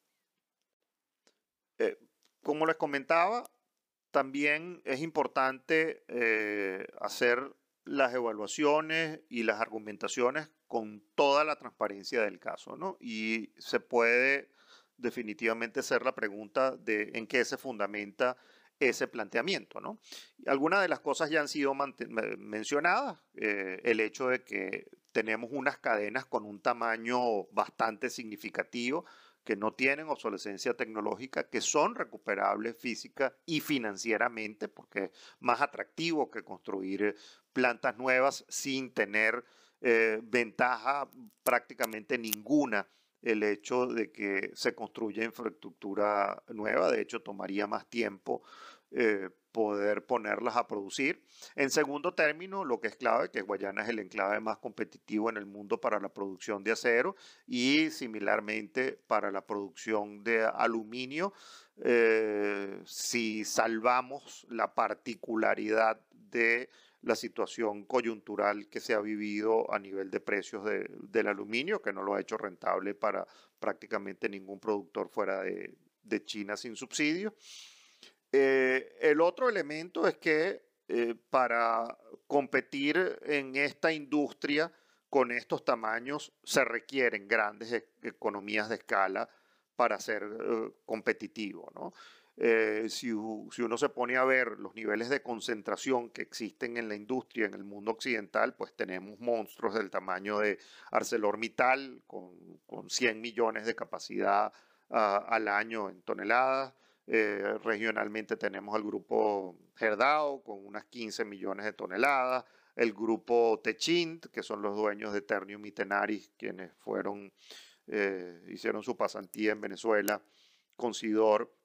Eh, como les comentaba, también es importante eh, hacer las evaluaciones y las argumentaciones con toda la transparencia del caso, ¿no? Y se puede definitivamente hacer la pregunta de en qué se fundamenta ese planteamiento. ¿no? Algunas de las cosas ya han sido mencionadas, eh, el hecho de que tenemos unas cadenas con un tamaño bastante significativo, que no tienen obsolescencia tecnológica, que son recuperables física y financieramente, porque es más atractivo que construir plantas nuevas sin tener eh, ventaja prácticamente ninguna el hecho de que se construya infraestructura nueva. De hecho, tomaría más tiempo eh, poder ponerlas a producir. En segundo término, lo que es clave, que Guayana es el enclave más competitivo en el mundo para la producción de acero y similarmente para la producción de aluminio. Eh, si salvamos la particularidad de la situación coyuntural que se ha vivido a nivel de precios del aluminio, que no lo ha hecho rentable para prácticamente ningún productor fuera de, China sin subsidio. Eh, el otro elemento es que eh, para competir en esta industria con estos tamaños se requieren grandes e-, economías de escala para ser eh, competitivo. ¿no? Eh, si, uno se pone a ver los niveles de concentración que existen en la industria en el mundo occidental, pues tenemos monstruos del tamaño de ArcelorMittal con, con 100 millones de capacidad ah, al año en toneladas. Eh, regionalmente tenemos al grupo Gerdau con unas 15 millones de toneladas, el grupo Techint, que son los dueños de Ternium y Tenaris, quienes fueron, eh, hicieron su pasantía en Venezuela, Considor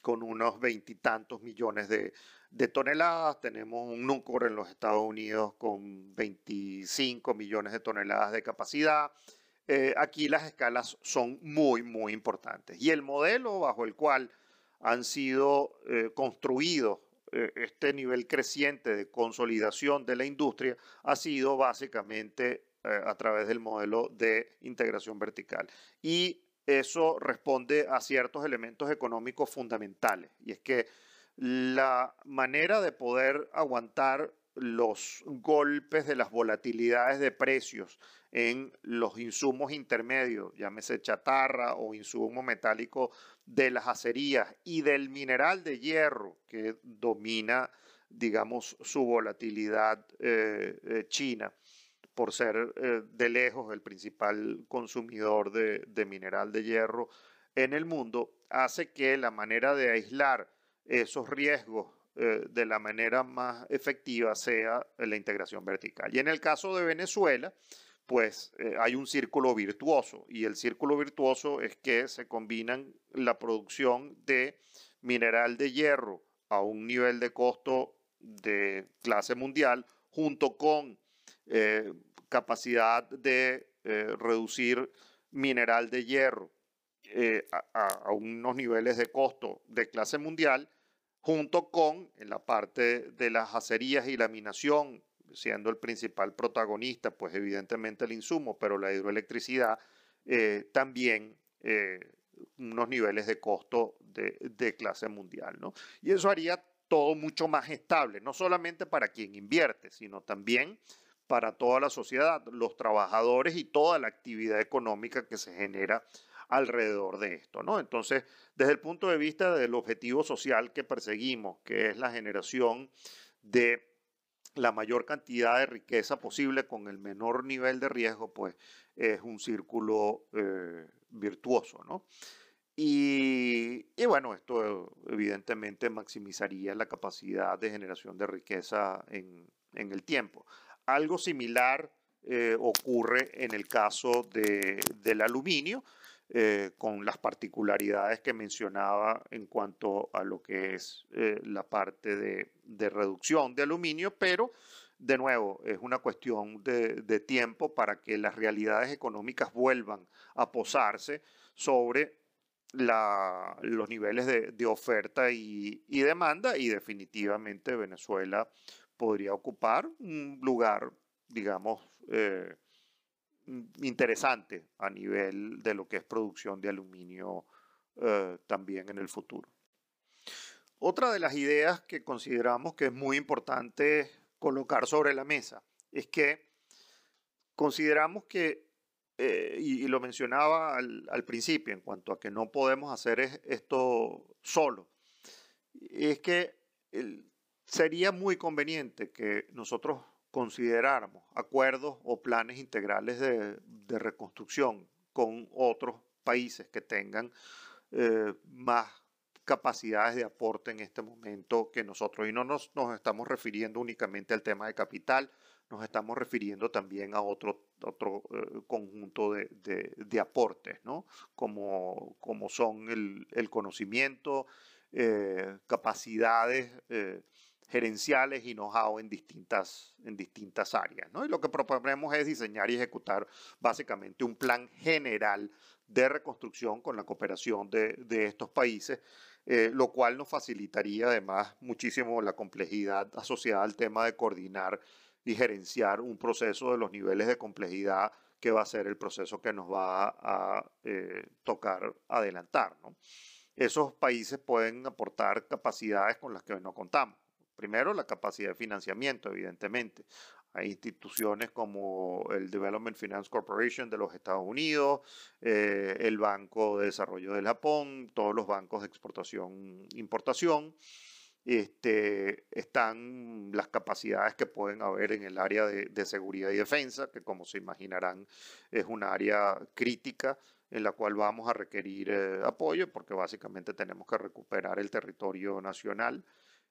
con unos veintitantos millones de, toneladas. Tenemos un Nucor en los Estados Unidos con 25 millones de toneladas de capacidad. Eh, aquí las escalas son muy, muy importantes. Y el modelo bajo el cual han sido eh, construidos eh, este nivel creciente de consolidación de la industria ha sido básicamente a través del modelo de integración vertical. Y eso responde a ciertos elementos económicos fundamentales. Y es que la manera de poder aguantar los golpes de las volatilidades de precios en los insumos intermedios, llámese chatarra o insumo metálico de las acerías y del mineral de hierro que domina, digamos, su volatilidad eh, eh, china por ser eh, de lejos el principal consumidor de, mineral de hierro en el mundo, hace que la manera de aislar esos riesgos de la manera más efectiva sea la integración vertical. Y en el caso de Venezuela, pues eh, hay un círculo virtuoso y el círculo virtuoso es que se combinan la producción de mineral de hierro a un nivel de costo de clase mundial junto con eh, capacidad de eh, reducir mineral de hierro a, a, unos niveles de costo de clase mundial junto con en la parte de las acerías y la minación siendo el principal protagonista, pues evidentemente el insumo, pero la hidroelectricidad eh, también eh, unos niveles de costo de, clase mundial. ¿no? Y eso haría todo mucho más estable, no solamente para quien invierte, sino también para toda la sociedad, los trabajadores y toda la actividad económica que se genera alrededor de esto, ¿no? Entonces, desde el punto de vista del objetivo social que perseguimos, que es la generación de la mayor cantidad de riqueza posible con el menor nivel de riesgo, pues es un círculo eh, virtuoso, ¿no? Y, bueno, esto evidentemente maximizaría la capacidad de generación de riqueza en, el tiempo. Algo similar eh, ocurre en el caso del aluminio, eh, con las particularidades que mencionaba en cuanto a lo que es eh, la parte de, reducción de aluminio, pero de nuevo es una cuestión de, tiempo para que las realidades económicas vuelvan a posarse sobre los niveles de, oferta y, demanda y definitivamente Venezuela podría ocupar un lugar, digamos, eh, interesante a nivel de lo que es producción de aluminio eh, también en el futuro. Otra de las ideas que consideramos que es muy importante colocar sobre la mesa es que consideramos que, eh, y, lo mencionaba al, principio en cuanto a que no podemos hacer esto solo, es que sería muy conveniente que nosotros consideráramos acuerdos o planes integrales de, reconstrucción con otros países que tengan eh, más capacidades de aporte en este momento que nosotros. Y no nos, estamos refiriendo únicamente al tema de capital, nos estamos refiriendo también a otro, otro eh, conjunto de, aportes, ¿no? como, como son el, el conocimiento, eh, capacidades gerenciales y know-how en distintas, en distintas áreas. ¿no? Y lo que proponemos es diseñar y ejecutar básicamente un plan general de reconstrucción con la cooperación de, de estos países, eh, lo cual nos facilitaría además muchísimo la complejidad asociada al tema de coordinar y gerenciar un proceso de los niveles de complejidad que va a ser el proceso que nos va a eh, tocar adelantar. ¿no? Esos países pueden aportar capacidades con las que hoy no contamos. Primero, la capacidad de financiamiento, evidentemente. Hay instituciones como el Development Finance Corporation de los Estados Unidos, eh, el Banco de Desarrollo del Japón, todos los bancos de exportación importación. Este, están las capacidades que pueden haber en el área de, seguridad y defensa, que como se imaginarán es un área crítica en la cual vamos a requerir eh, apoyo porque básicamente tenemos que recuperar el territorio nacional.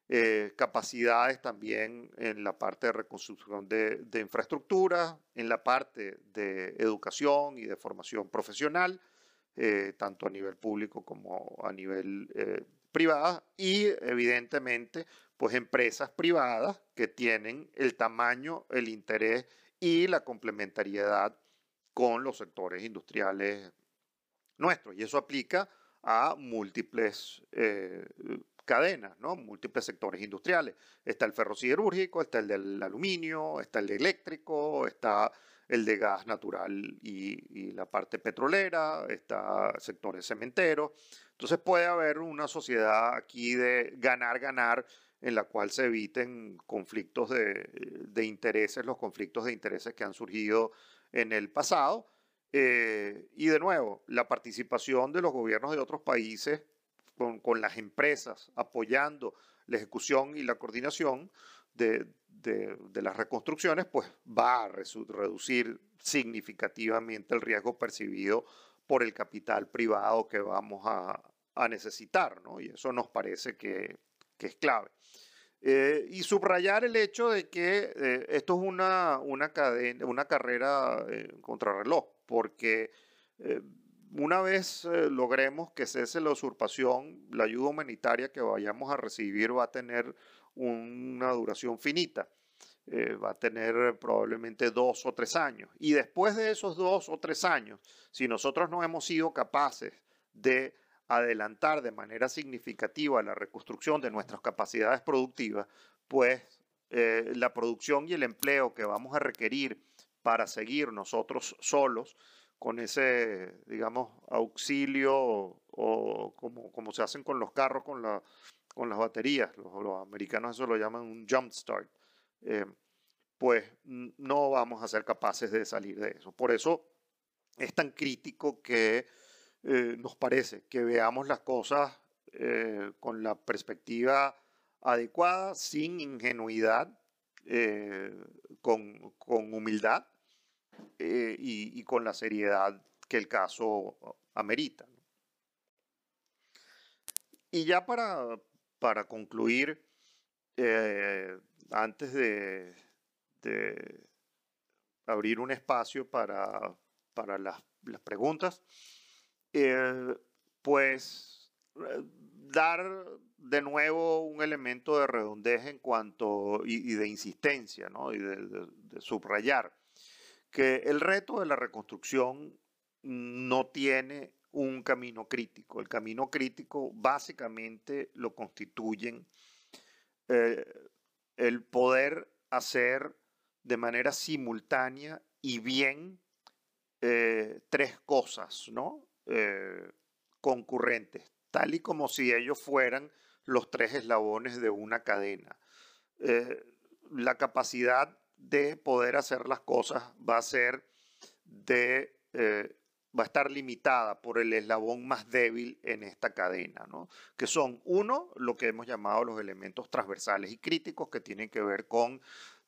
Eh, capacidades también en la parte de reconstrucción de, de infraestructura, en la parte de educación y de formación profesional, eh, tanto a nivel público como a nivel eh, privado, y evidentemente, pues empresas privadas que tienen el tamaño, el interés y la complementariedad con los sectores industriales nuestros. Y eso aplica a múltiples cadenas, ¿no? múltiples sectores industriales. Está el ferrociderúrgico, está el del aluminio, está el de eléctrico, está el de gas natural y, la parte petrolera, está sectores cementeros. Entonces puede haber una sociedad aquí de ganar, ganar en la cual se eviten conflictos de, intereses, los conflictos de intereses que han surgido en el pasado. Eh, y de nuevo, la participación de los gobiernos de otros países con, las empresas apoyando la ejecución y la coordinación de, las reconstrucciones, pues va a reducir significativamente el riesgo percibido por el capital privado que vamos a, necesitar, ¿no? Y eso nos parece que, que es clave. Eh, y subrayar el hecho de que eh, esto es una, una, cadena, una carrera eh, contrarreloj, porque eh, una vez eh, logremos que cese la usurpación, la ayuda humanitaria que vayamos a recibir va a tener una duración finita. Eh, va a tener probablemente dos o tres años. Y después de esos dos o tres años, si nosotros no hemos sido capaces de adelantar de manera significativa la reconstrucción de nuestras capacidades productivas, pues eh, la producción y el empleo que vamos a requerir para seguir nosotros solos con ese, digamos, auxilio o, como, se hacen con los carros, con, la, con las baterías, los, americanos eso lo llaman un jump start, eh, pues no vamos a ser capaces de salir de eso. Por eso es tan crítico que eh, nos parece que veamos las cosas eh, con la perspectiva adecuada, sin ingenuidad, con, humildad eh, y, con la seriedad que el caso amerita. Y ya para, para concluir, eh, antes de, abrir un espacio para, para las, preguntas, eh, pues dar de nuevo un elemento de redondez en cuanto y, de insistencia ¿no? y de, subrayar que el reto de la reconstrucción no tiene un camino crítico. El camino crítico básicamente lo constituyen eh, el poder hacer de manera simultánea y bien eh, tres cosas, ¿no? Eh, concurrentes, tal y como si ellos fueran los tres eslabones de una cadena. La capacidad de poder hacer las cosas va a ser de, eh, va a estar limitada por el eslabón más débil en esta cadena, ¿no? que son uno, lo que hemos llamado los elementos transversales y críticos que tienen que ver con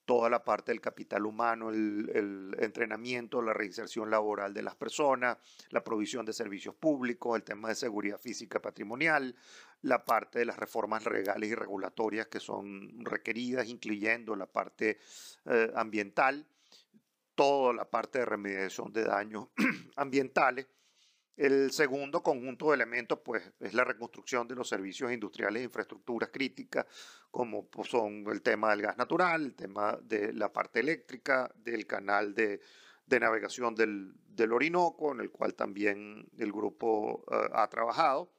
toda la parte del capital humano, el, entrenamiento, la reinserción laboral de las personas, la provisión de servicios públicos, el tema de seguridad física patrimonial, la parte de las reformas legales y regulatorias que son requeridas, incluyendo la parte eh, ambiental, toda la parte de remediación de daños ambientales el segundo conjunto de elementos pues, es la reconstrucción de los servicios industriales e infraestructuras críticas, como pues, son el tema del gas natural, el tema de la parte eléctrica, del canal de, de navegación del, del, Orinoco, en el cual también el grupo uh, ha trabajado.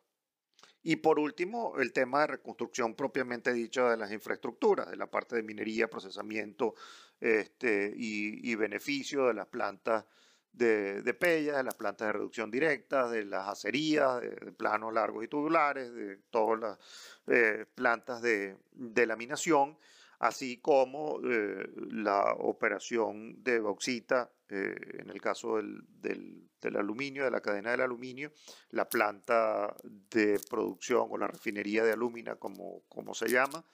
Y por último, el tema de reconstrucción propiamente dicho de las infraestructuras, de la parte de minería, procesamiento este, y, y beneficio de las plantas de, de pellas, de las plantas de reducción directa, de las acerías, de, planos largos y tubulares, de todas las eh, plantas de, laminación, así como eh, la operación de bauxita, eh, en el caso del, del, del, aluminio, de la cadena del aluminio, la planta de producción o la refinería de alumina, como, como se llama,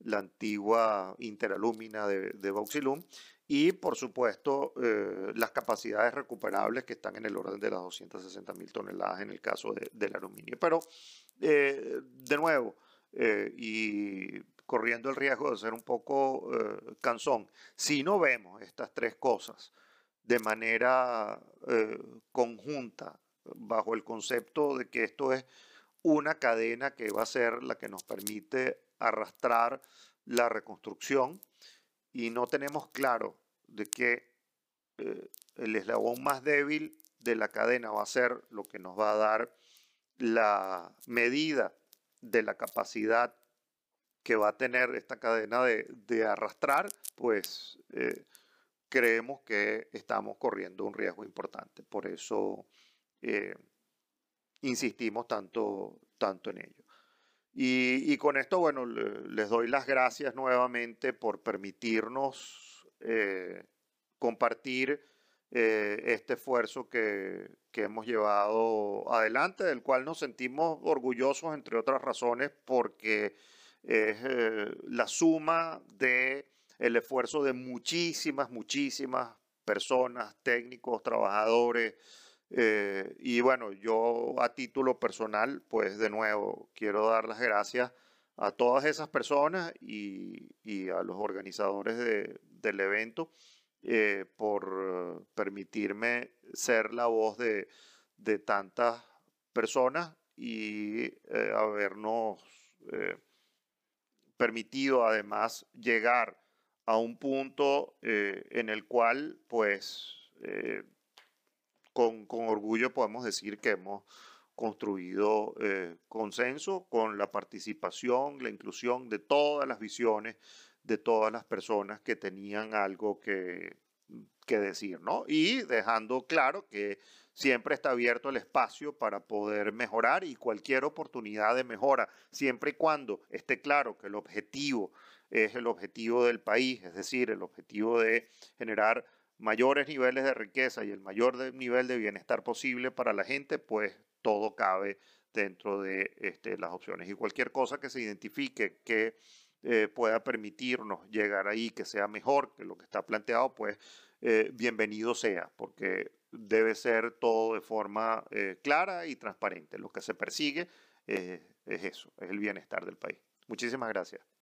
la antigua interalúmina de, de Bauxilum, y por supuesto eh, las capacidades recuperables que están en el orden de las 260 mil toneladas en el caso de, del aluminio. Pero eh, de nuevo, eh, y corriendo el riesgo de ser un poco cansón, si no vemos estas tres cosas de manera conjunta, bajo el concepto de que esto es una cadena que va a ser la que nos permite arrastrar la reconstrucción, y no tenemos claro de que eh, el eslabón más débil de la cadena va a ser lo que nos va a dar la medida de la capacidad que va a tener esta cadena de, arrastrar, pues eh, creemos que estamos corriendo un riesgo importante. Por eso eh, insistimos tanto, tanto en ello. Y, con esto, bueno, les doy las gracias nuevamente por permitirnos eh, compartir eh, este esfuerzo que, que, hemos llevado adelante, del cual nos sentimos orgullosos, entre otras razones, porque es eh, la suma de el esfuerzo de muchísimas, muchísimas personas, técnicos, trabajadores. Eh, y bueno, yo a título personal, pues de nuevo, quiero dar las gracias a todas esas personas y, a los organizadores de, del evento eh, por permitirme ser la voz de, tantas personas y eh, habernos permitido además llegar a un punto en el cual, pues, con, orgullo podemos decir que hemos construido eh, consenso con la participación, la inclusión de todas las visiones, de todas las personas que tenían algo que, que decir, ¿no? Y dejando claro que siempre está abierto el espacio para poder mejorar y cualquier oportunidad de mejora, siempre y cuando esté claro que el objetivo es el objetivo del país, es decir, el objetivo de generar mayores niveles de riqueza y el mayor nivel de bienestar posible para la gente, pues todo cabe dentro de este, las opciones. Y cualquier cosa que se identifique que eh, pueda permitirnos llegar ahí, que sea mejor que lo que está planteado, pues eh, bienvenido sea, porque debe ser todo de forma eh, clara y transparente. Lo que se persigue es eso, es el bienestar del país. Muchísimas gracias.